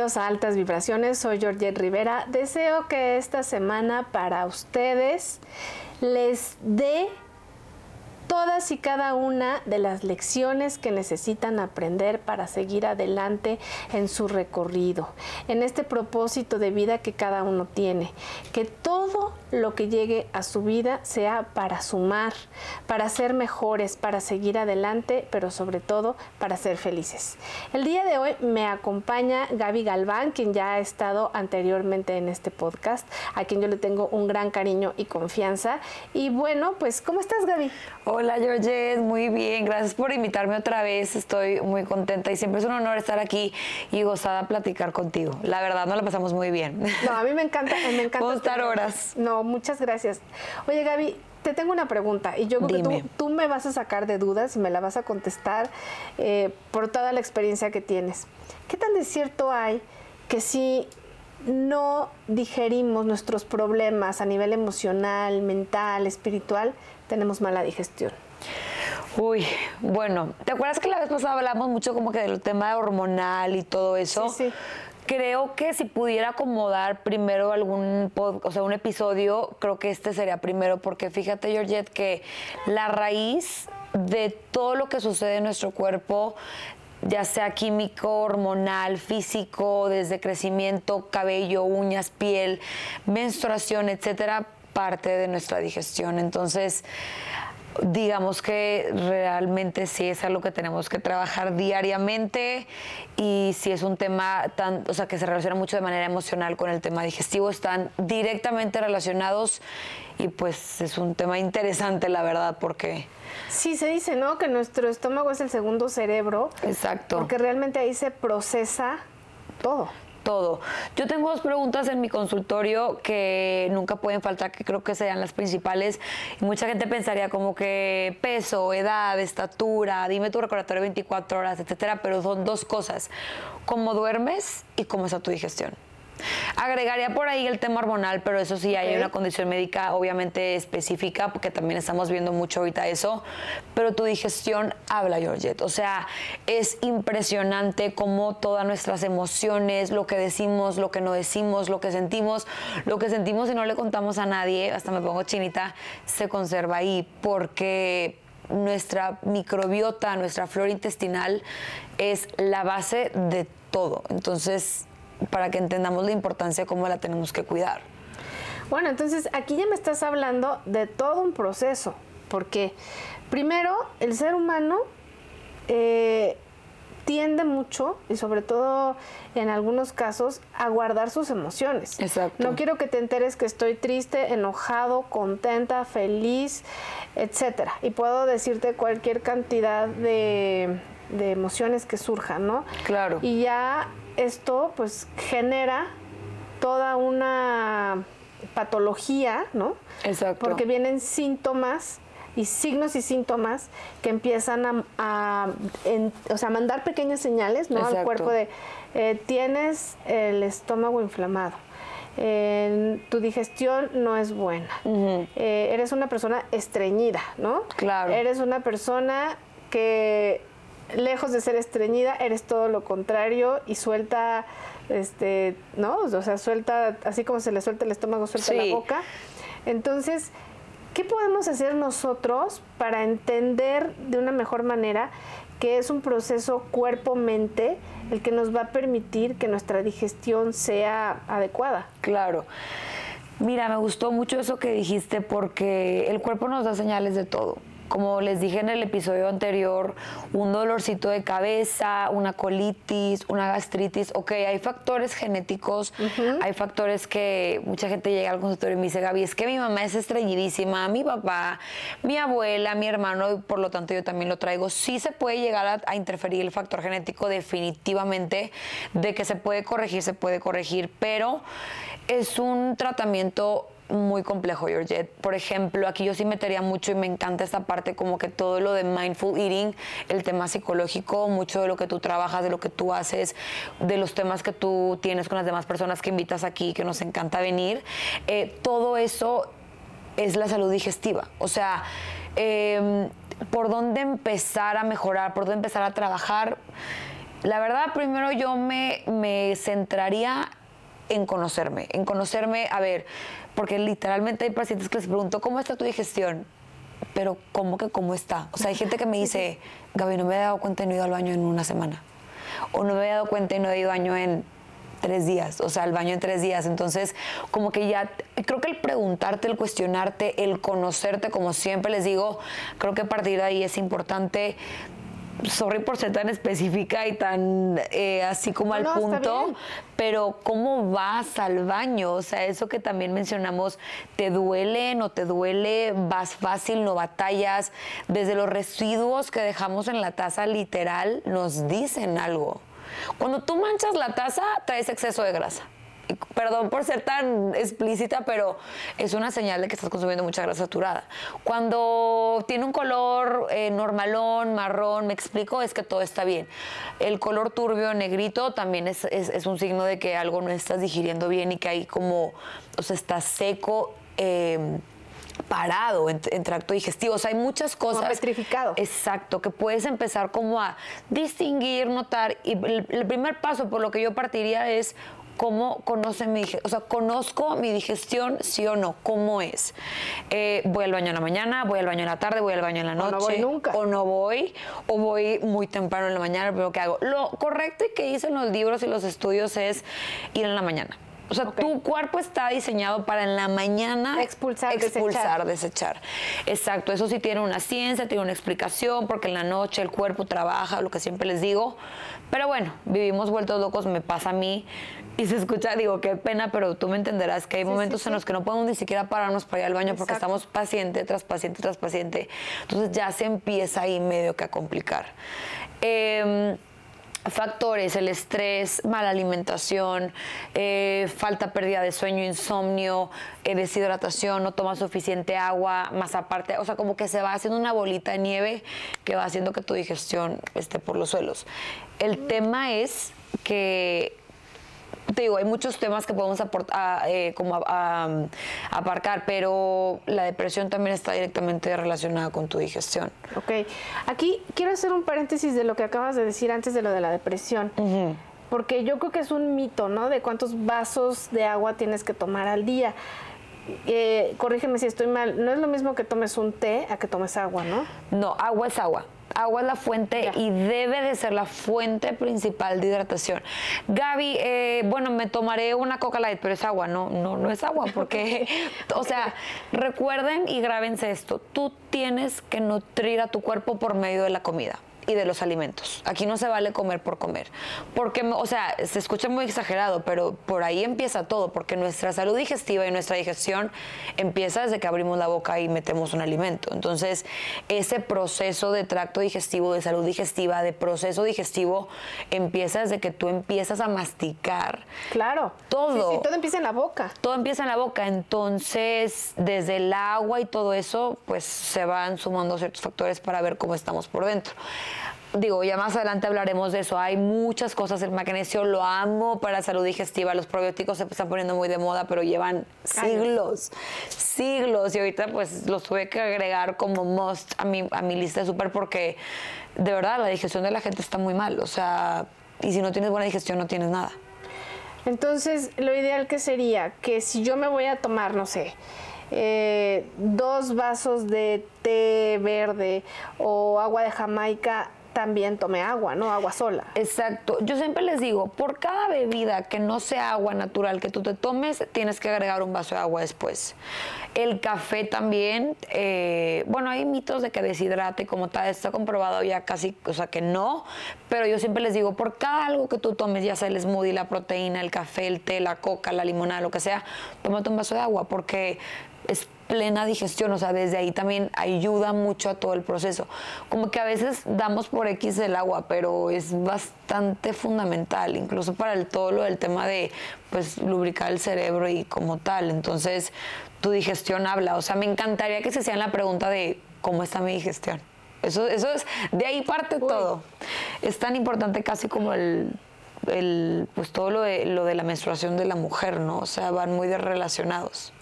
A Altas Vibraciones. Soy Georgette Rivera. Deseo que esta semana para ustedes les dé todas y cada una de las lecciones que necesitan aprender para seguir adelante en su recorrido, en este propósito de vida que cada uno tiene. Que todo lo que llegue a su vida sea para sumar, para ser mejores, para seguir adelante, pero sobre todo para ser felices. El día de hoy me acompaña Gaby Galván, quien ya ha estado anteriormente en este podcast, a quien yo le tengo un gran cariño y confianza. Y bueno, pues, ¿cómo estás, Gaby? Hola, Georgette, muy bien. Gracias por invitarme otra vez. Estoy muy contenta y siempre es un honor estar aquí y gozada platicar contigo. La verdad, nos la pasamos muy bien. No, a mí me encanta, me encanta. Puedo estar horas. No, muchas gracias. Oye, Gaby, te tengo una pregunta y yo creo que tú, me vas a sacar de dudas y me la vas a contestar eh, por toda la experiencia que tienes. ¿Qué tan de cierto hay que si no digerimos nuestros problemas a nivel emocional, mental, espiritual, tenemos mala digestión? Uy, bueno, ¿te acuerdas que la vez pasada hablamos mucho como que del tema hormonal y todo eso? Sí, sí creo que si pudiera acomodar primero algún o sea, un episodio, creo que este sería primero, porque fíjate, Georgette, que la raíz de todo lo que sucede en nuestro cuerpo, ya sea químico, hormonal, físico, desde crecimiento, cabello, uñas, piel, menstruación, etcétera, parte de nuestra digestión. Entonces, digamos que realmente sí es algo que tenemos que trabajar diariamente y si es un tema tan, o sea, que se relaciona mucho de manera emocional con el tema digestivo, están directamente relacionados y pues es un tema interesante, la verdad, porque... Sí, se dice, ¿no? Que nuestro estómago es el segundo cerebro. Exacto. Porque realmente ahí se procesa todo todo. Yo tengo dos preguntas en mi consultorio que nunca pueden faltar, que creo que sean las principales. mucha gente pensaría como que peso, edad, estatura, dime tu recordatorio 24 horas, etcétera, pero son dos cosas: cómo duermes y cómo está tu digestión. Agregaría por ahí el tema hormonal, pero eso sí, hay una condición médica obviamente específica, porque también estamos viendo mucho ahorita eso, pero tu digestión habla, Georgette. O sea, es impresionante cómo todas nuestras emociones, lo que decimos, lo que no decimos, lo que sentimos, lo que sentimos y no le contamos a nadie, hasta me pongo chinita, se conserva ahí, porque nuestra microbiota, nuestra flora intestinal es la base de todo. Entonces, para que entendamos la importancia, cómo la tenemos que cuidar. Bueno, entonces aquí ya me estás hablando de todo un proceso, porque primero el ser humano eh, tiende mucho, y sobre todo en algunos casos, a guardar sus emociones. Exacto. No quiero que te enteres que estoy triste, enojado, contenta, feliz, etcétera. Y puedo decirte cualquier cantidad de, de emociones que surjan, ¿no? Claro. Y ya esto pues genera toda una patología, ¿no? Exacto. Porque vienen síntomas y signos y síntomas que empiezan a, o sea, mandar pequeñas señales ¿no? al cuerpo de eh, tienes el estómago inflamado. tu digestión no es buena. Eh, eres una persona estreñida, ¿no? Claro. Eres una persona que lejos de ser estreñida, eres todo lo contrario y suelta, este, ¿no? O sea, suelta, así como se le suelta el estómago, suelta la boca. Entonces, ¿qué podemos hacer nosotros para entender de una mejor manera que es un proceso cuerpo-mente el que nos va a permitir que nuestra digestión sea adecuada? Claro. Mira, me gustó mucho eso que dijiste porque el cuerpo nos da señales de todo como les dije en el episodio anterior, un dolorcito de cabeza, una colitis, una gastritis. Ok, hay factores genéticos, hay factores que mucha gente llega al consultorio y me dice, Gaby, es que mi mamá es estreñidísima, mi papá, mi abuela, mi hermano, y por lo tanto yo también lo traigo. Sí se puede llegar a interferir el factor genético definitivamente, de que se puede corregir, se puede corregir, pero es un tratamiento muy complejo, Georgette. Por ejemplo, aquí yo sí metería mucho y me encanta esta parte como que todo lo de mindful eating, el tema psicológico, mucho de lo que tú trabajas, de lo que tú haces, de los temas que tú tienes con las demás personas que invitas aquí, que nos encanta venir. Eh, todo eso es la salud digestiva. O sea, em, por dónde empezar a mejorar, por dónde empezar a trabajar La verdad, primero yo me, me centraría en conocerme, en conocerme, a ver, porque literalmente hay pacientes que les pregunto, ¿cómo está tu digestión? Pero, ¿cómo que cómo está? O sea, hay gente que me dice, Gaby, no me he dado cuenta y no he ido al baño en una semana. O no me he dado cuenta y no he ido al baño en tres días, o sea, al baño en tres días. Entonces, como que ya, creo que el preguntarte, el cuestionarte, el conocerte, como siempre les digo, creo que a partir de ahí es importante sorry por ser tan específica y tan eh, así como al punto, pero ¿cómo vas al baño? O sea, eso que también mencionamos, ¿te duele, no te duele? ¿Vas fácil, no batallas? Desde los residuos que dejamos en la taza literal nos dicen algo. Cuando tú manchas la taza, traes exceso de grasa perdón por ser tan explícita, pero es una señal de que estás consumiendo mucha grasa saturada. Cuando tiene un color eh, normalón, marrón, me explico, es que todo está bien. El color turbio, negrito, también es, un signo de que algo no estás digiriendo bien y que hay como, o sea, está seco. Em, parado en, tracto digestivo. O sea, hay muchas cosas. Como petrificado. Exacto, que puedes empezar como a distinguir, notar. Y el, primer paso por lo que yo partiría es cómo conoce mi o sea, conozco mi digestión, sí o no, cómo es. Eh, voy al baño en la mañana, voy al baño en la tarde, voy al baño en la noche. O no voy nunca. O no voy, o voy muy temprano en la mañana, pero que hago. Lo correcto y que dicen los libros y los estudios es ir en la mañana. O sea, tu cuerpo está diseñado para en la mañana expulsar, expulsar desechar. Exacto, eso sí tiene una ciencia, tiene una explicación, porque en la noche el cuerpo trabaja, lo que siempre les digo. Pero bueno, vivimos vueltos locos, me pasa a mí y se escucha, digo, qué pena, pero tú me entenderás que hay momentos en los que no podemos ni siquiera pararnos para ir al baño porque estamos paciente tras paciente tras paciente. Entonces ya se empieza ahí medio que a complicar. Em, factores, el estrés, mala alimentación, eh, falta pérdida de sueño, insomnio, eh, deshidratación, no toma suficiente agua, más aparte, o sea, como que se va haciendo una bolita de nieve que va haciendo que tu digestión esté por los suelos. El tema es que te digo, hay muchos temas que podemos aportar, eh, como aparcar, pero la depresión también está directamente relacionada con tu digestión. Ok. Aquí quiero hacer un paréntesis de lo que acabas de decir antes de lo de la depresión. Porque yo creo que es un mito, ¿no? De cuántos vasos de agua tienes que tomar al día. Eh, corrígeme si estoy mal, no es lo mismo que tomes un té a que tomes agua, ¿no? No, agua es agua agua es la fuente y debe de ser la fuente principal de hidratación. Gaby, eh, bueno, me tomaré una Coca Light, pero es agua, no, no, no es agua, porque, o sea, recuerden y grábense esto, tú tienes que nutrir a tu cuerpo por medio de la comida y de los alimentos. Aquí no se vale comer por comer. Porque, o sea, se escucha muy exagerado, pero por ahí empieza todo, porque nuestra salud digestiva y nuestra digestión empieza desde que abrimos la boca y metemos un alimento. Entonces, ese proceso de tracto digestivo, de salud digestiva, de proceso digestivo, empieza desde que tú empiezas a masticar. Claro. Todo. Sí, todo empieza en la boca. Todo empieza en la boca. Entonces, desde el agua y todo eso, pues se van sumando ciertos factores para ver cómo estamos por dentro digo, ya más adelante hablaremos de eso. Hay muchas cosas. El magnesio lo amo para salud digestiva. Los probióticos se están poniendo muy de moda, pero llevan siglos, siglos. Y ahorita pues los tuve que agregar como must a mi, a mi lista de súper porque de verdad la digestión de la gente está muy mal. O sea, y si no tienes buena digestión no tienes nada. Entonces, lo ideal que sería que si yo me voy a tomar, no sé, eh, dos vasos de té verde o agua de Jamaica también tome agua, ¿no? Agua sola. Exacto. Yo siempre les digo, por cada bebida que no sea agua natural que tú te tomes, tienes que agregar un vaso de agua después. El café también, eh, bueno, hay mitos de que deshidrate como tal, está comprobado ya casi, o sea que no, pero yo siempre les digo, por cada algo que tú tomes, ya sea el smoothie, la proteína, el café, el té, la coca, la limonada, lo que sea, tómate un vaso de agua porque es plena digestión, o sea, desde ahí también ayuda mucho a todo el proceso. Como que a veces damos por X el agua, pero es bastante fundamental, incluso para el, todo lo del tema de pues lubricar el cerebro y como tal. Entonces, tu digestión habla. O sea, me encantaría que se hacían la pregunta de cómo está mi digestión. Eso, eso es, de ahí parte todo. Es tan importante casi como el, el pues todo lo de, lo de la menstruación de la mujer, ¿no? O sea, van muy relacionados.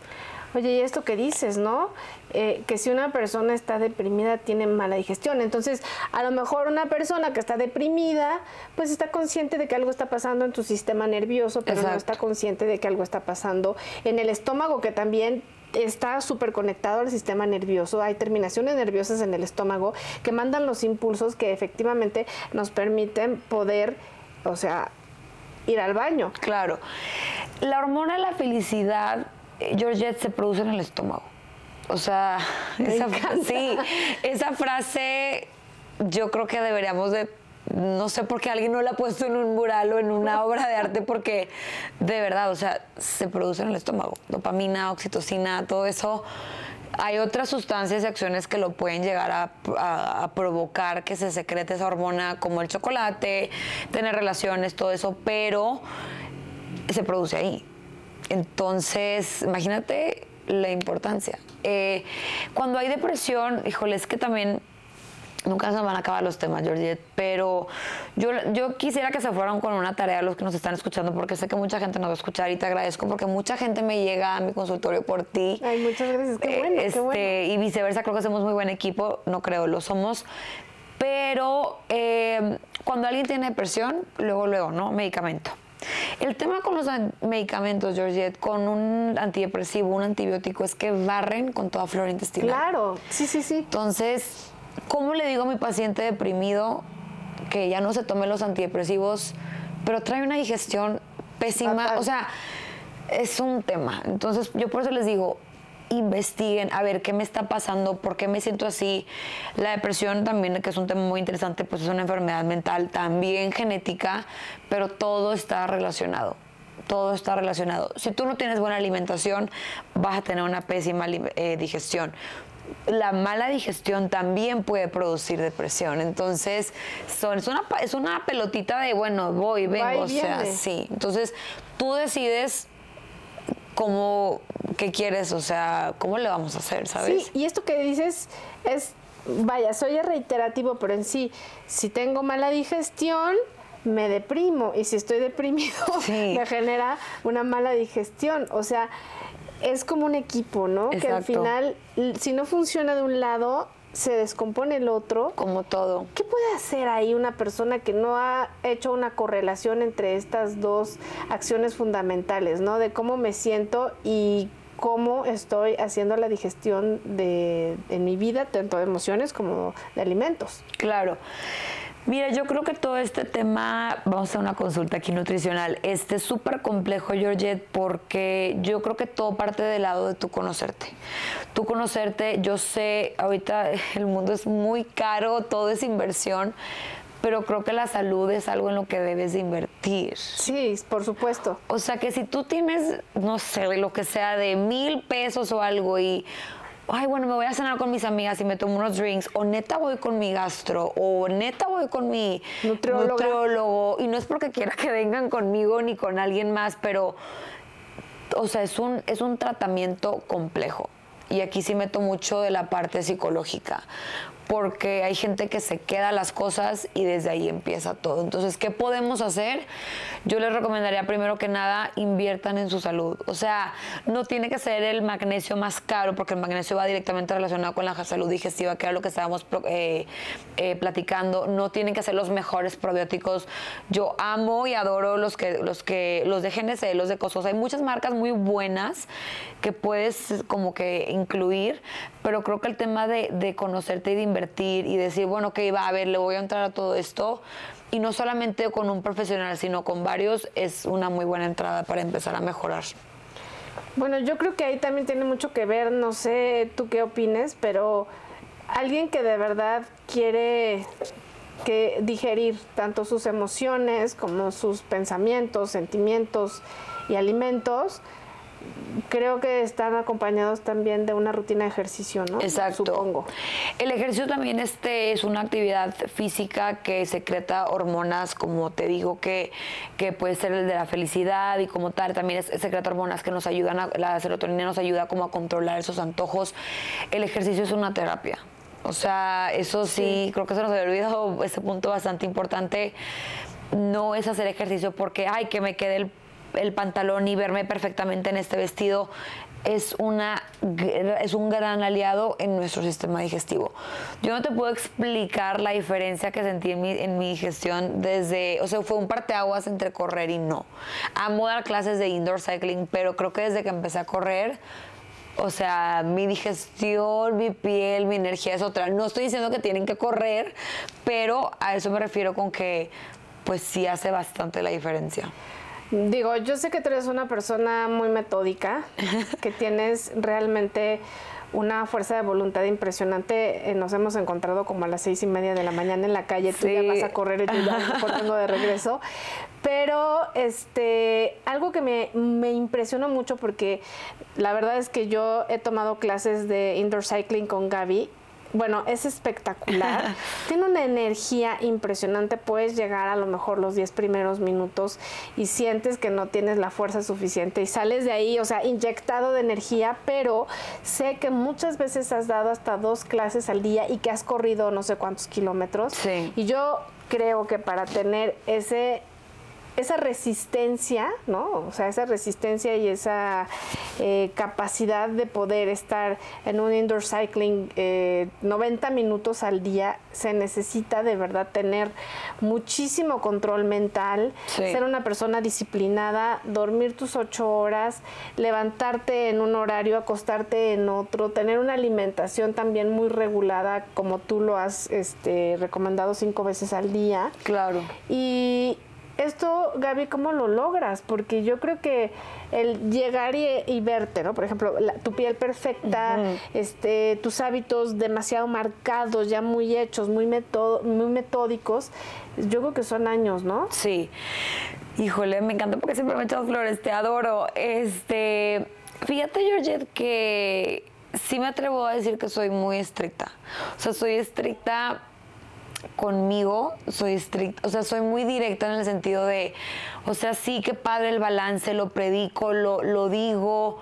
Oye, y esto que dices, ¿no? Eh, que si una persona está deprimida tiene mala digestión. Entonces, a lo mejor una persona que está deprimida, pues está consciente de que algo está pasando en tu sistema nervioso, pero no está consciente de que algo está pasando en el estómago, que también está súper conectado al sistema nervioso. Hay terminaciones nerviosas en el estómago que mandan los impulsos que efectivamente nos permiten poder, o sea, ir al baño. Claro. La hormona de la felicidad Georgette se produce en el estómago. O sea, esa, sí, esa frase yo creo que deberíamos de no sé por qué alguien no la ha puesto en un mural o en una obra de arte, porque de verdad, o sea, se produce en el estómago. Dopamina, oxitocina, todo eso. Hay otras sustancias y acciones que lo pueden llegar a, a, provocar que se secrete esa hormona, como el chocolate, tener relaciones, todo eso, pero se produce ahí. Entonces, imagínate la importancia. Eh, cuando hay depresión, híjole, es que también nunca se van a acabar los temas, Georgette, pero yo, yo quisiera que se fueran con una tarea los que nos están escuchando, porque sé que mucha gente nos va a escuchar y te agradezco porque mucha gente me llega a mi consultorio por ti. Ay, muchas gracias, qué bueno, este, qué bueno. Y viceversa, creo que hacemos muy buen equipo, no creo, lo somos. Pero eh, cuando alguien tiene depresión, luego, luego, ¿no? Medicamento. El tema con los medicamentos, Georgette, con un antidepresivo, un antibiótico, es que barren con toda flora intestinal. Claro, sí, sí, sí. Entonces, ¿cómo le digo a mi paciente deprimido que ya no se tome los antidepresivos, pero trae una digestión pésima? O sea, es un tema. Entonces, yo por eso les digo, investiguen a ver qué me está pasando, por qué me siento así. La depresión también, que es un tema muy interesante, pues es una enfermedad mental también genética, pero todo está relacionado. Todo está relacionado. Si tú no tienes buena alimentación, vas a tener una pésima eh, digestión la mala digestión también puede producir depresión. Entonces, son, es, una, es una pelotita de, bueno, voy, vengo, o sea, sí. Entonces, tú decides cómo, qué quieres, o sea, cómo le vamos a hacer, ¿sabes? Sí, y esto que dices es, vaya, soy reiterativo, pero en sí, si tengo mala digestión, me deprimo y si estoy deprimido me genera una mala digestión. O sea, es como un equipo, ¿no? Que al final, si no funciona de un lado, se descompone el otro. Como todo. ¿Qué puede hacer ahí una persona que no ha hecho una correlación entre estas dos acciones fundamentales, ¿no? De cómo me siento y cómo estoy haciendo la digestión de, en mi vida, tanto de emociones como de alimentos. Claro. Mira, yo creo que todo este tema, vamos a una consulta aquí nutricional, este es súper complejo, Georgette, porque yo creo que todo parte del lado de tu conocerte. Tu conocerte, yo sé, ahorita el mundo es muy caro, todo es inversión, pero creo que la salud es algo en lo que debes de invertir. Sí, por supuesto. O sea que si tú tienes, no sé, lo que sea de mil pesos o algo y ay, bueno, me voy a cenar con mis amigas y me tomo unos drinks, o neta voy con mi gastro, o neta voy con mi nutriólogo. Y no es porque quiera que vengan conmigo ni con alguien más, pero, o sea, es un, es un tratamiento complejo. Y aquí sí meto mucho de la parte psicológica, porque hay gente que se queda las cosas y desde ahí empieza todo. Entonces, ¿qué podemos hacer? Yo les recomendaría primero que nada inviertan en su salud. O sea, no tiene que ser el magnesio más caro, porque el magnesio va directamente relacionado con la salud digestiva, que era lo que estábamos eh, eh, platicando. No tienen que ser los mejores probióticos. Yo amo y adoro los que los que los de GNC, los de Cosos. Hay muchas marcas muy buenas que puedes como que incluir, pero creo que el tema de, de conocerte y de invertir y decir, bueno, que va a ver, le voy a entrar a todo esto, y no solamente con un profesional, sino con varios, es una muy buena entrada para empezar a mejorar. Bueno, yo creo que ahí también tiene mucho que ver, no sé tú qué opines, pero alguien que de verdad quiere digerir tanto sus emociones como sus pensamientos, sentimientos y alimentos, creo que están acompañados también de una rutina de ejercicio, ¿no? Exacto. Supongo. El ejercicio también este es una actividad física que secreta hormonas, como te digo, que, que puede ser el de la felicidad y como tal, también es, secreta hormonas que nos ayudan, a, la serotonina nos ayuda como a controlar esos antojos. El ejercicio es una terapia. O sea, eso sí, creo que se nos había olvidado ese punto bastante importante. No es hacer ejercicio porque, ay, que me quede el el pantalón y verme perfectamente en este vestido. es, una, es un gran aliado en nuestro sistema digestivo. Yo no te puedo explicar la diferencia que sentí en mi, en mi digestión desde, o sea, fue un parteaguas entre correr y no. Amo dar clases de indoor cycling, pero creo que desde que empecé a correr, o sea, mi digestión, mi piel, mi energía es otra. No estoy diciendo que tienen que correr, pero a eso me refiero con que pues sí hace bastante la diferencia. Digo, yo sé que tú eres una persona muy metódica, que tienes realmente una fuerza de voluntad impresionante. Eh, nos hemos encontrado como a las seis y media de la mañana en la calle. Tú ya vas a correr y yo ya corriendo de regreso. Pero este, algo que me, me impresionó mucho porque la verdad es que yo he tomado clases de indoor cycling con Gaby bueno, es espectacular. Tiene una energía impresionante. Puedes llegar a lo mejor los 10 primeros minutos y sientes que no tienes la fuerza suficiente y sales de ahí, o sea, inyectado de energía, pero sé que muchas veces has dado hasta dos clases al día y que has corrido no sé cuántos kilómetros. Sí. Y yo creo que para tener ese esa resistencia, ¿no? O sea, esa resistencia y esa eh, capacidad de poder estar en un indoor cycling 90 eh, minutos al día, se necesita de verdad tener muchísimo control mental, ser una persona disciplinada, dormir tus ocho horas, levantarte en un horario, acostarte en otro, tener una alimentación también muy regulada, como tú lo has este, recomendado cinco veces al día. Claro. Y, esto, Gaby, ¿cómo lo logras? Porque yo creo que el llegar y, verte, ¿no? Por ejemplo, tu piel perfecta, este, tus hábitos demasiado marcados, ya muy hechos, muy, muy metódicos, yo creo que son años, ¿no? Sí. Híjole, me encanta porque siempre me echas flores, te adoro. Este, fíjate, Georgette, que sí me atrevo a decir que soy muy estricta. O sea, soy estricta conmigo soy estricta, o sea, soy muy directa en el sentido de, o sea, sí que padre el balance, lo predico, lo, lo digo,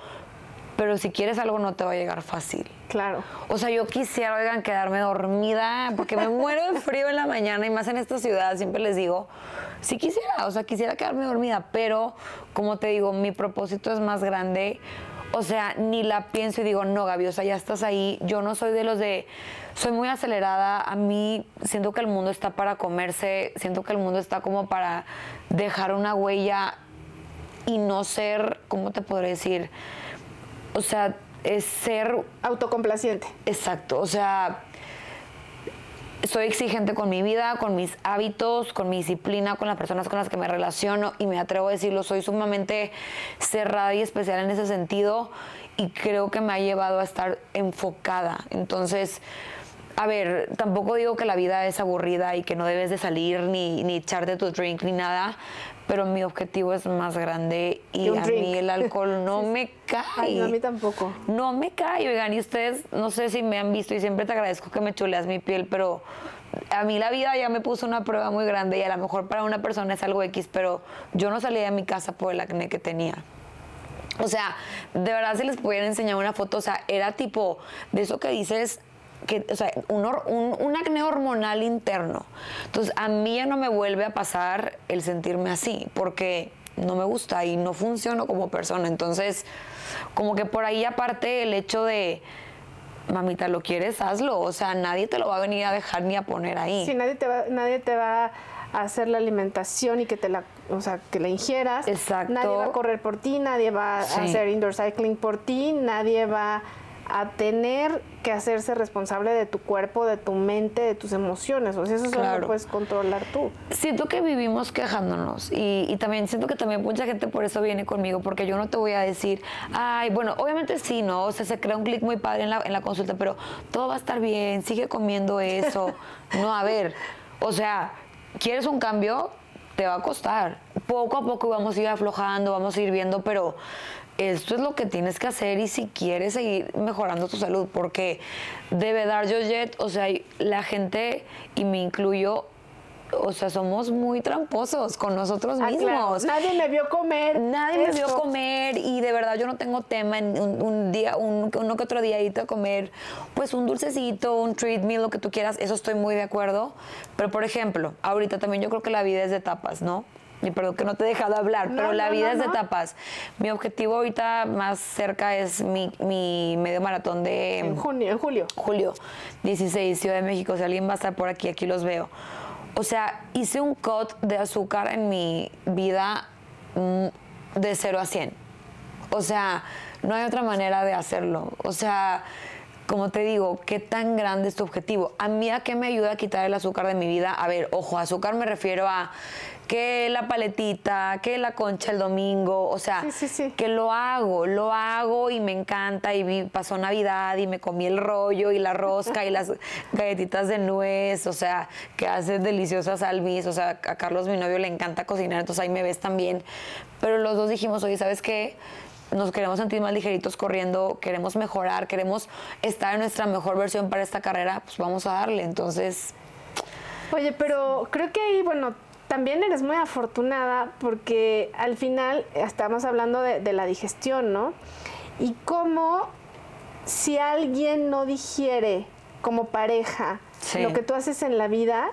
pero si quieres algo no te va a llegar fácil. Claro. O sea, yo quisiera, oigan, quedarme dormida, porque me muero de frío en la mañana y más en esta ciudad, siempre les digo, sí quisiera, o sea, quisiera quedarme dormida, pero como te digo, mi propósito es más grande o sea, ni la pienso y digo, no, Gaby, o sea, ya estás ahí. Yo no soy de los de, soy muy acelerada. A mí siento que el mundo está para comerse, siento que el mundo está como para dejar una huella y no ser, ¿cómo te podré decir? O sea, es ser... Autocomplaciente. Exacto, o sea, soy exigente con mi vida, con mis hábitos, con mi disciplina, con las personas con las que me relaciono y me atrevo a decirlo, soy sumamente cerrada y especial en ese sentido y creo que me ha llevado a estar enfocada. Entonces, a ver, tampoco digo que la vida es aburrida y que no debes de salir ni, ni echarte tu drink ni nada, pero mi objetivo es más grande y a mí el alcohol no me cae. a mí tampoco. No me cae, oigan, y ustedes no sé si me han visto y siempre te agradezco que me chuleas mi piel, pero a mí la vida ya me puso una prueba muy grande y a lo mejor para una persona es algo X, pero yo no salí de mi casa por el acné que tenía. O sea, de verdad si les pudiera enseñar una foto, o sea, era tipo de eso que dices, que, o sea, un, acné hormonal interno. Entonces, a mí ya no me vuelve a pasar el sentirme así, porque no me gusta y no funciono como persona. Entonces, como que por ahí aparte el hecho de, mamita, lo quieres, hazlo. O sea, nadie te lo va a venir a dejar ni a poner ahí. Sí, nadie te va, nadie te va a hacer la alimentación y que te la, o sea, que la ingieras. Exacto. Nadie va a correr por ti, nadie va a hacer indoor cycling por ti, nadie va a tener que hacerse responsable de tu cuerpo, de tu mente, de tus emociones. O sea, eso solo lo puedes controlar tú. Siento que vivimos quejándonos y, y, también siento que también mucha gente por eso viene conmigo, porque yo no te voy a decir, ay, bueno, obviamente sí, ¿no? O sea, se crea un clic muy padre en la, en la consulta, pero todo va a estar bien, sigue comiendo eso. no, a ver, o sea, ¿quieres un cambio? Te va a costar. Poco a poco vamos a ir aflojando, vamos a ir viendo, pero esto es lo que tienes que hacer y si quieres seguir mejorando tu salud, porque debe dar yo jet, o sea, la gente, y me incluyo, o sea, somos muy tramposos con nosotros ah, mismos. Nadie me vio comer. Nadie me vio comer y de verdad yo no tengo tema en un, día, un, uno que otro día a comer, pues un dulcecito, un treat meal, lo que tú quieras, eso estoy muy de acuerdo. Pero por ejemplo, ahorita también yo creo que la vida es de etapas, ¿no? Y perdón que no te he dejado hablar, No, pero la no, vida no, es de etapas. Mi objetivo ahorita más cerca es mi, mi medio maratón de En junio, en julio. julio 16, Ciudad de México. Si alguien va a estar por aquí, aquí los veo. O sea, hice un cut de azúcar en mi vida mm, de 0 a 100. O sea, no hay otra manera de hacerlo. O sea, como te digo, ¿qué tan grande es tu objetivo? A mí, ¿a qué me ayuda a quitar el azúcar de mi vida? A ver, ojo, azúcar me refiero a que la paletita, que la concha el domingo, o sea, Sí, sí, sí. que lo hago, lo hago y me encanta y vi- pasó Navidad y me comí el rollo y la rosca y las galletitas de nuez, o sea, que hace deliciosas Alvis, o sea, a Carlos mi novio le encanta cocinar, entonces ahí me ves también. Pero los dos dijimos, oye, ¿sabes qué? Nos queremos sentir más ligeritos corriendo, queremos mejorar, queremos estar en nuestra mejor versión para esta carrera, pues vamos a darle. Entonces, Oye, pero creo que ahí, bueno, también eres muy afortunada porque al final estamos hablando de, de la digestión, ¿no? Y cómo si alguien no digiere como pareja Sí. lo que tú haces en la vida,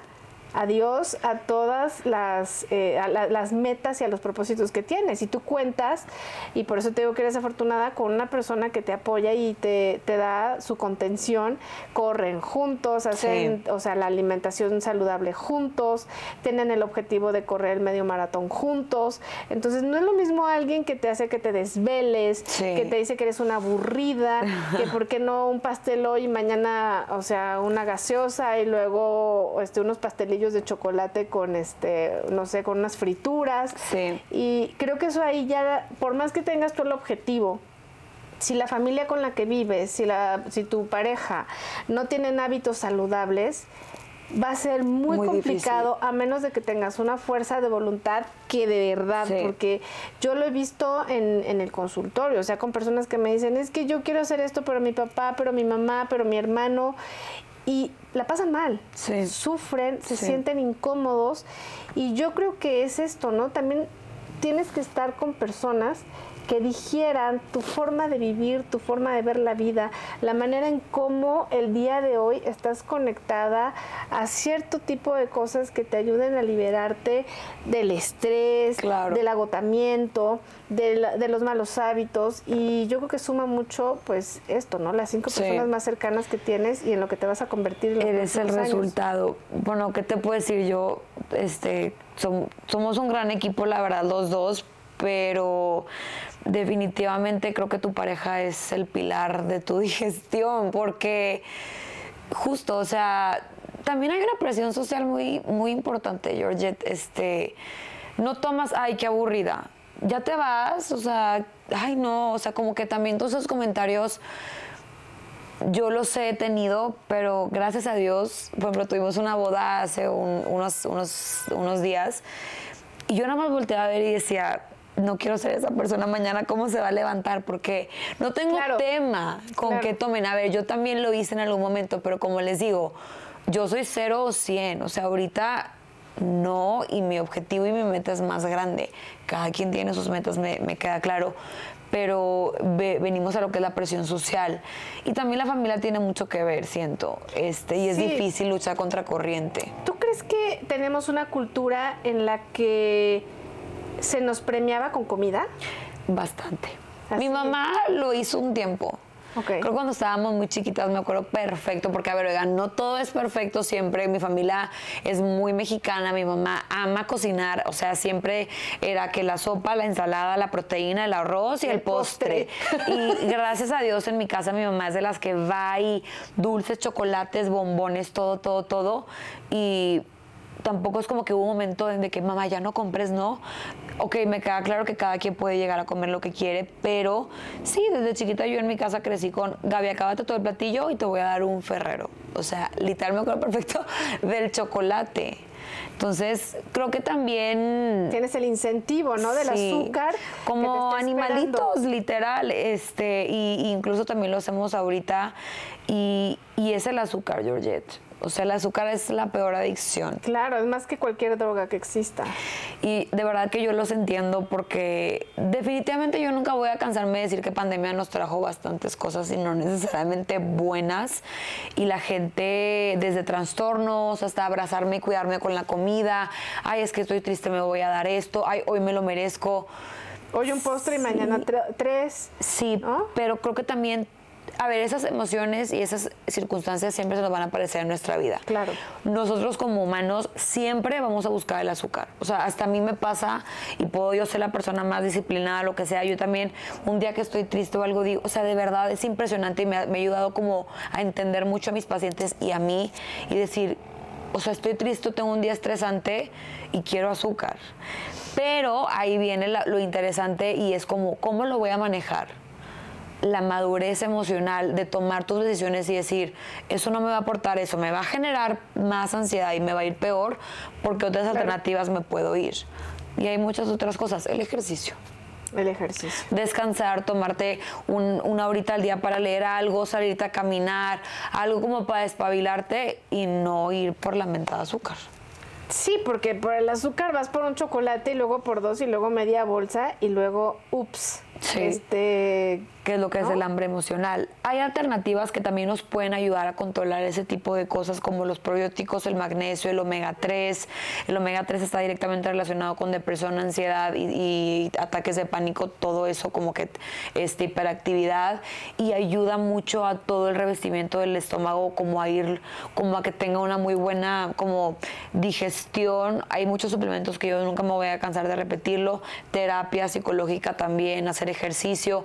adiós a todas las, eh, a la- las metas y a los propósitos que tienes. Y tú cuentas, y por eso te digo que eres afortunada, con una persona que te apoya y te, te da su contención, corren juntos, hacen, Sí. o sea, la alimentación saludable juntos, tienen el objetivo de correr el medio maratón juntos. Entonces, no es lo mismo alguien que te hace que te desveles, Sí. que te dice que eres una aburrida, que por qué no un pastel hoy y mañana, o sea, una gaseosa y luego este, unos pastelillos de chocolate con, este, no sé, con unas frituras. Sí. Y creo que eso ahí ya, por más que tengas tú el objetivo, si la familia con la que vives, si, la, si tu pareja no tienen hábitos saludables, va a ser muy, Muy complicado a menos de que tengas una fuerza de voluntad que de verdad, Sí. porque yo lo he visto en, en el consultorio, o sea, con personas que me dicen, es que yo quiero hacer esto, pero mi papá, pero mi mamá, pero mi hermano, y la pasan mal, Sí. sufren, se Sí. sienten incómodos, y yo creo que es esto, ¿no? También tienes que estar con personas que digieran tu forma de vivir, tu forma de ver la vida, la manera en cómo el día de hoy estás conectada a cierto tipo de cosas que te ayuden a liberarte del estrés, Claro. del agotamiento, de, la- de los malos hábitos y yo creo que suma mucho pues esto, ¿no? Las cinco Sí. personas más cercanas que tienes y en lo que te vas a convertir en los Eres el años. resultado. Bueno, ¿qué te puedo decir yo? Este, som- somos un gran equipo, la verdad, los dos, pero definitivamente creo que tu pareja es el pilar de tu digestión, porque justo, o sea, también hay una presión social muy, muy importante, Georgette. Este, no tomas, ay, qué aburrida. Ya te vas, o sea, ay, no, o sea, como que también todos esos comentarios yo los he tenido, pero gracias a Dios, por ejemplo, tuvimos una boda hace un- unos, unos, unos días y yo nada más volteaba a ver y decía, no quiero ser esa persona mañana, ¿cómo se va a levantar? Porque no tengo Claro. tema con Claro. que tomen. A ver, yo también lo hice en algún momento, pero como les digo, yo soy cero o 100, o sea, ahorita no, y mi objetivo y mi meta es más grande. Cada quien tiene sus metas, me, me queda claro, pero ve- venimos a lo que es la presión social. Y también la familia tiene mucho que ver, siento, este, y es Sí. difícil luchar contra corriente. ¿Tú crees que tenemos una cultura en la que se nos premiaba con comida? Bastante. Así. Mi mamá lo hizo un tiempo. Ok. Creo que cuando estábamos muy chiquitas me acuerdo perfecto, porque a ver, oigan, no todo es perfecto siempre. Mi familia es muy mexicana, mi mamá ama cocinar, o sea, siempre era que la sopa, la ensalada, la proteína, el arroz y el, El postre. y gracias a Dios en mi casa mi mamá es de las que va y dulces, chocolates, bombones, todo, todo, todo. Y tampoco es como que hubo un momento en que mamá ya no compres, no. Ok, me queda claro que cada quien puede llegar a comer lo que quiere, pero sí, desde chiquita yo en mi casa crecí con Gaby, acábate todo el platillo y te voy a dar un ferrero. O sea, literal me acuerdo perfecto del chocolate. Entonces, creo que también Tienes el incentivo, ¿no? Del Sí, azúcar. que te Como animalitos, esperando. literal. Este, y, y incluso también lo hacemos ahorita. Y, y es el azúcar, Georgette. O sea, el azúcar es la peor adicción. Claro, es más que cualquier droga que exista. Y de verdad que yo los entiendo porque definitivamente yo nunca voy a cansarme de decir que pandemia nos trajo bastantes cosas y no necesariamente buenas. Y la gente, desde trastornos hasta abrazarme y cuidarme con la comida. Ay, es que estoy triste, me voy a dar esto. Ay, hoy me lo merezco. Hoy un postre y mañana tres. Sí, pero creo que también a ver, esas emociones y esas circunstancias siempre se nos van a aparecer en nuestra vida. Claro. Nosotros como humanos siempre vamos a buscar el azúcar. O sea, hasta a mí me pasa y puedo yo ser la persona más disciplinada, lo que sea. Yo también, un día que estoy triste o algo, digo, o sea, de verdad es impresionante y me ha, me ha ayudado como a entender mucho a mis pacientes y a mí y decir, o sea, estoy triste, tengo un día estresante y quiero azúcar. Pero ahí viene lo interesante y es como, ¿cómo lo voy a manejar? La madurez emocional de tomar tus decisiones y decir, eso no me va a aportar eso, me va a generar más ansiedad y me va a ir peor porque otras alternativas me puedo ir. Y hay muchas otras cosas, el ejercicio. El ejercicio. Descansar, tomarte una horita al día para leer algo, salirte a caminar, algo como para despabilarte y no ir por la mentada azúcar. Sí, porque por el azúcar vas por un chocolate y luego por dos y luego media bolsa y luego, ups, este, ¿Qué es lo que es el hambre emocional? Hay alternativas que también nos pueden ayudar a controlar ese tipo de cosas como los probióticos, el magnesio, el omega 3. El omega 3 está directamente relacionado con depresión, ansiedad y, ataques de pánico, todo eso como que este, hiperactividad y ayuda mucho a todo el revestimiento del estómago como a ir, como a que tenga una muy buena como digestión. Hay muchos suplementos que yo nunca me voy a cansar de repetirlo, terapia psicológica también, hacer ejercicio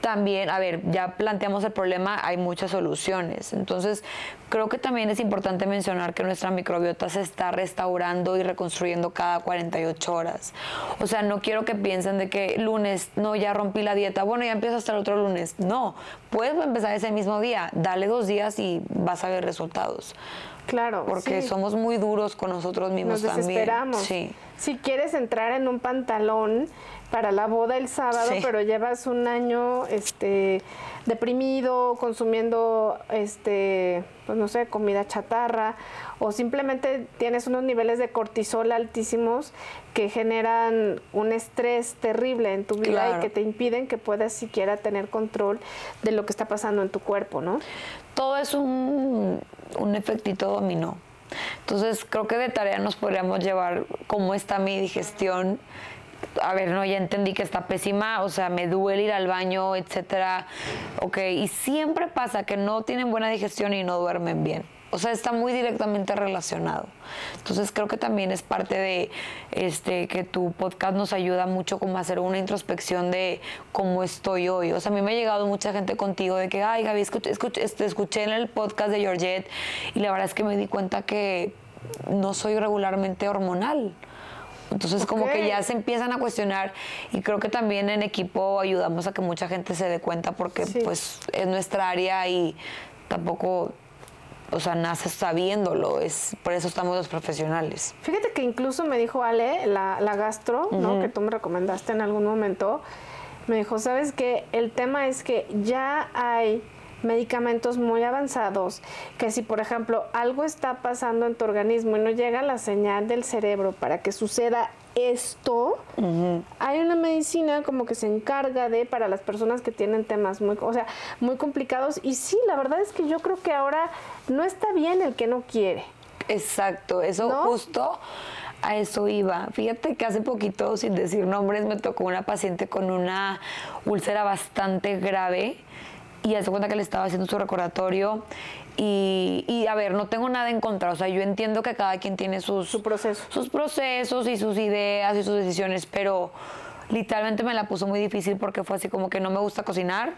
también, a ver, ya planteamos el problema, hay muchas soluciones. Entonces, creo que también es importante mencionar que nuestra microbiota se está restaurando y reconstruyendo cada 48 horas. O sea, no quiero que piensen de que lunes, no, ya rompí la dieta, bueno, ya empiezo hasta el otro lunes. No, puedes empezar ese mismo día, dale dos días y vas a ver resultados. Claro. Porque somos muy duros con nosotros mismos Nos desesperamos. Sí. Si quieres entrar en un pantalón para la boda el sábado, pero llevas un año este deprimido, consumiendo este, pues no sé, comida chatarra o simplemente tienes unos niveles de cortisol altísimos que generan un estrés terrible en tu vida y que te impiden que puedas siquiera tener control de lo que está pasando en tu cuerpo, ¿no? Todo es un, un efectito dominó. Entonces creo que de tarea nos podríamos llevar cómo está mi digestión, a ver, no, ya entendí que está pésima, o sea, me duele ir al baño, etcétera. Ok, y siempre pasa que no tienen buena digestión y no duermen bien. O sea, está muy directamente relacionado. Entonces creo que también es parte de este que tu podcast nos ayuda mucho como a hacer una introspección de cómo estoy hoy. O sea, a mí me ha llegado mucha gente contigo de que, ay, Gaby, escuché, escuché, este, escuché en el podcast de Georgette y la verdad es que me di cuenta que no soy regularmente hormonal. Entonces como que ya se empiezan a cuestionar y creo que también en equipo ayudamos a que mucha gente se dé cuenta porque pues es nuestra área y tampoco o sea, naces sabiéndolo, es por eso estamos los profesionales. Fíjate que incluso me dijo Ale, la, la gastro, ¿no? que tú me recomendaste en algún momento, me dijo, ¿sabes qué? El tema es que ya hay medicamentos muy avanzados que si por ejemplo algo está pasando en tu organismo y no llega la señal del cerebro para que suceda esto, hay una medicina como que se encarga de para las personas que tienen temas muy, o sea, muy complicados y sí, la verdad es que yo creo que ahora no está bien el que no quiere. Exacto, eso justo a eso iba. Fíjate que hace poquito, sin decir nombres, me tocó una paciente con una úlcera bastante grave y hace cuenta que le estaba haciendo su recordatorio y, a ver, no tengo nada en contra, o sea, yo entiendo que cada quien tiene sus, Su proceso. sus procesos y sus ideas y sus decisiones, pero literalmente me la puso muy difícil porque fue así como que no me gusta cocinar,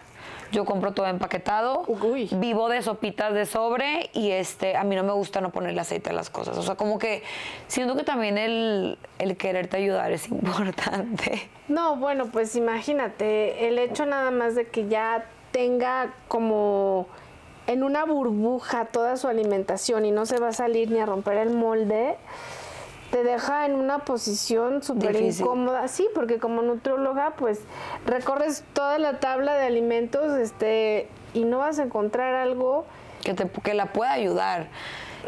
yo compro todo empaquetado, vivo de sopitas de sobre y este a mí no me gusta no ponerle aceite a las cosas. O sea, como que siento que también el, el quererte ayudar es importante. No, bueno, pues imagínate, el hecho nada más de que ya tenga como en una burbuja toda su alimentación y no se va a salir ni a romper el molde, te deja en una posición súper incómoda. Sí, porque como nutrióloga, pues recorres toda la tabla de alimentos este, y no vas a encontrar algo que, te, que la pueda ayudar.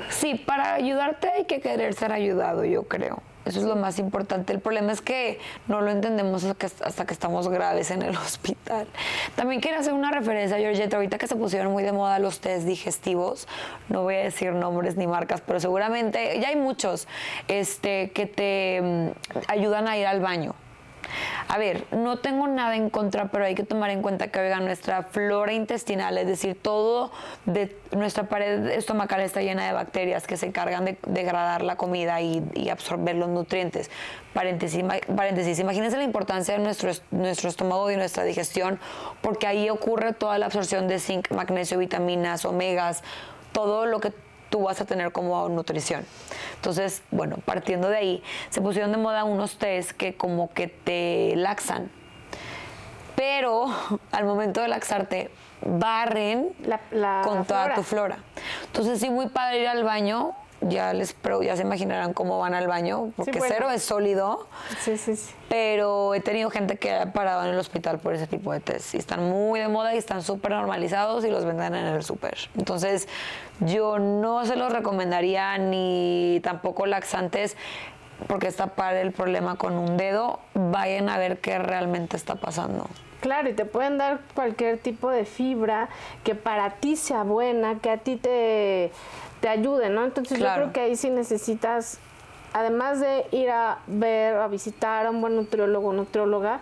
Sí, para ayudarte hay que querer ser ayudado, yo creo. Eso es lo más importante. El problema es que no lo entendemos hasta que, estamos graves en el hospital. También quiero hacer una referencia, Georgette, ahorita que se pusieron muy de moda los test digestivos, no voy a decir nombres ni marcas, pero seguramente ya hay muchos este, que te mm, ayudan a ir al baño. A ver, no tengo nada en contra, pero hay que tomar en cuenta que oiga, nuestra flora intestinal, es decir, todo de nuestra pared estomacal está llena de bacterias que se encargan de degradar la comida y, absorber los nutrientes. Paréntesis, paréntesis, imagínense la importancia de nuestro, nuestro estómago y nuestra digestión, porque ahí ocurre toda la absorción de zinc, magnesio, vitaminas, omegas, todo lo que tú vas a tener como nutrición. Entonces, bueno, partiendo de ahí, se pusieron de moda unos test que como que te laxan. Pero al momento de laxarte, barren con toda tu flora. Entonces, sí, muy padre ir al baño, ya les ya se imaginarán cómo van al baño, porque cero es sólido. Sí, sí, sí. Pero he tenido gente que ha parado en el hospital por ese tipo de test. Y están muy de moda y están súper normalizados y los venden en el súper. Entonces, yo no se los recomendaría ni tampoco laxantes porque está para el problema con un dedo. Vayan a ver qué realmente está pasando. Claro, y te pueden dar cualquier tipo de fibra que para ti sea buena, que a ti te te ayude, ¿no? Entonces yo creo que ahí sí necesitas, además de ir a ver, a visitar a un buen nutriólogo o nutrióloga,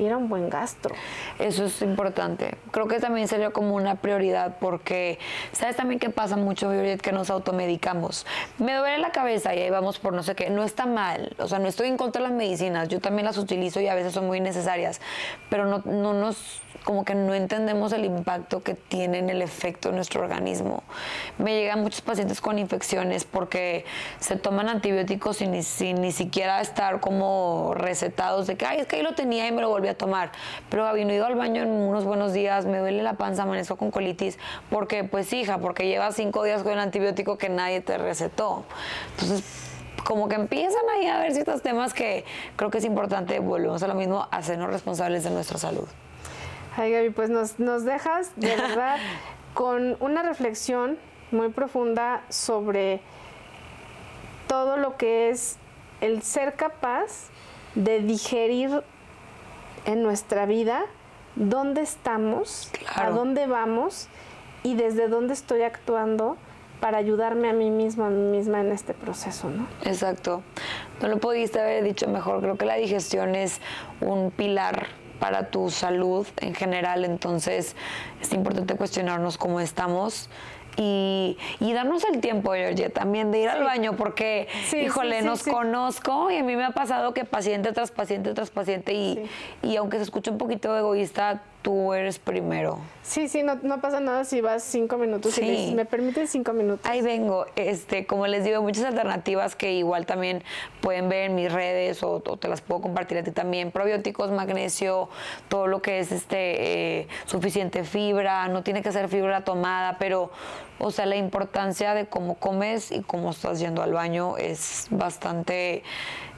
ir a un buen gastro. Eso es importante. Creo que también sería como una prioridad porque, ¿sabes también qué pasa mucho, Que nos automedicamos. Me duele la cabeza y ahí vamos por no sé qué. No está mal. O sea, no estoy en contra de las medicinas. Yo también las utilizo y a veces son muy necesarias. Pero no, no nos como que no entendemos el impacto que tiene en el efecto en nuestro organismo. Me llegan muchos pacientes con infecciones porque se toman antibióticos sin sin ni siquiera estar como recetados de que, ay, es que ahí lo tenía y me lo volví a tomar. Pero había ido al baño en unos buenos días, me duele la panza, amanezco con colitis, porque pues hija, porque llevas cinco días con el antibiótico que nadie te recetó. Entonces, como que empiezan ahí a ver ciertos temas que creo que es importante, volvemos a lo mismo, hacernos responsables de nuestra salud. Ay, Gaby, pues nos, nos dejas de verdad con una reflexión muy profunda sobre todo lo que es el ser capaz de digerir en nuestra vida dónde estamos, a dónde vamos y desde dónde estoy actuando para ayudarme a mí mismo, a mí misma en este proceso, ¿no? Exacto. No lo pudiste haber dicho mejor. Creo que la digestión es un pilar para tu salud en general, entonces es importante cuestionarnos cómo estamos. Y, darnos el tiempo, Georgia, también de ir al baño, porque, híjole, nos conozco y a mí me ha pasado que paciente tras paciente tras paciente, y, y aunque se escuche un poquito egoísta, tú eres primero. Sí, sí, no, no pasa nada si vas cinco minutos y dices, me permiten cinco minutos. Ahí vengo. Este, como les digo, muchas alternativas que igual también pueden ver en mis redes o, te las puedo compartir a ti también. Probióticos, magnesio, todo lo que es este eh, suficiente fibra, no tiene que ser fibra tomada, pero o sea, la importancia de cómo comes y cómo estás yendo al baño es bastante,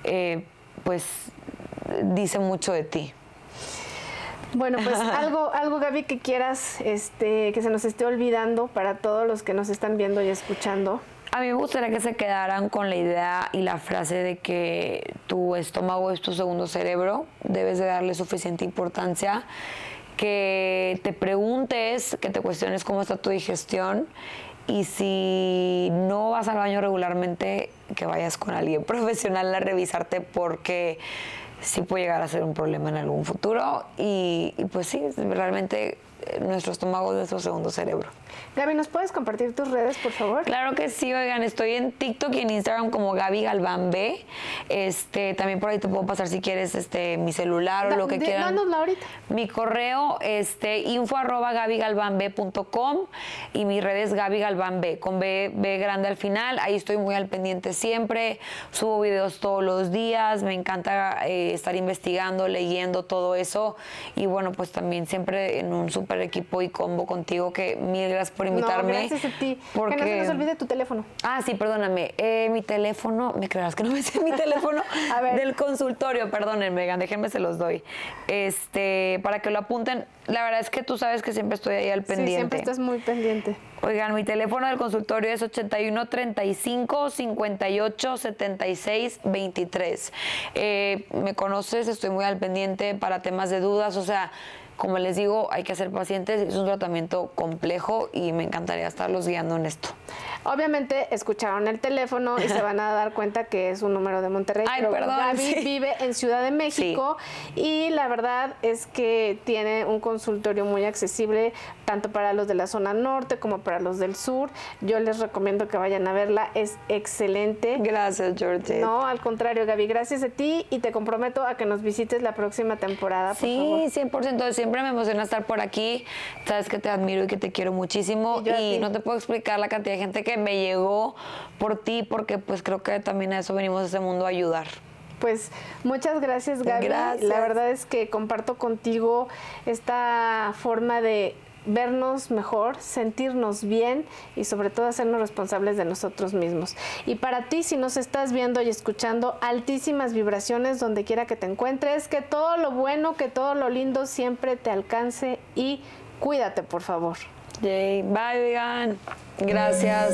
eh, pues, dice mucho de ti. Bueno, pues algo, algo Gaby que quieras, este, que se nos esté olvidando para todos los que nos están viendo y escuchando. A mí me gustaría que se quedaran con la idea y la frase de que tu estómago es tu segundo cerebro, debes de darle suficiente importancia, que te preguntes, que te cuestiones cómo está tu digestión. Y si no vas al baño regularmente, que vayas con alguien profesional a revisarte porque sí puede llegar a ser un problema en algún futuro. Y, y pues sí, realmente nuestro estómago es nuestro segundo cerebro. Gaby, ¿nos puedes compartir tus redes, por favor? Claro que sí, oigan, estoy en TikTok y en Instagram como Gaby Galván B. Este, también por ahí te puedo pasar si quieres este mi celular o lo que quieran. ahorita. Mi correo, este, info arroba gabygalvanb.com y mi red es Gaby Galván B, con B, B grande al final. Ahí estoy muy al pendiente siempre. Subo videos todos los días. Me encanta eh, estar investigando, leyendo todo eso. Y bueno, pues también siempre en un super super equipo y combo contigo, que mil gracias por invitarme. No, gracias a ti. Que no se nos olvide tu teléfono. Ah, sí, perdóname. Eh, mi teléfono, me creerás que no me sé mi teléfono del consultorio, perdónenme, Megan, déjenme se los doy. Este, para que lo apunten. La verdad es que tú sabes que siempre estoy ahí al pendiente. Sí, siempre estás muy pendiente. Oigan, mi teléfono del consultorio es 81 35 58 76 23. me conoces, estoy muy al pendiente para temas de dudas, o sea, como les digo, hay que ser pacientes, es un tratamiento complejo y me encantaría estarlos guiando en esto. Obviamente escucharon el teléfono y se van a dar cuenta que es un número de Monterrey. Ay, perdón, Gaby vive en Ciudad de México y la verdad es que tiene un consultorio muy accesible tanto para los de la zona norte como para los del sur. Yo les recomiendo que vayan a verla, es excelente. Gracias, George. No, al contrario, Gaby, gracias a ti y te comprometo a que nos visites la próxima temporada. Por sí, 100%. Siempre me emociona estar por aquí. Sabes que te admiro y que te quiero muchísimo y, y no te puedo explicar la cantidad de gente que me llegó por ti, porque pues creo que también a eso venimos a este mundo a ayudar. Pues muchas gracias Gaby. La verdad es que comparto contigo esta forma de vernos mejor, sentirnos bien y sobre todo hacernos responsables de nosotros mismos. Y para ti, si nos estás viendo y escuchando, altísimas vibraciones donde quiera que te encuentres, que todo lo bueno, que todo lo lindo siempre te alcance y cuídate, por favor. Bye, vegan. Gracias.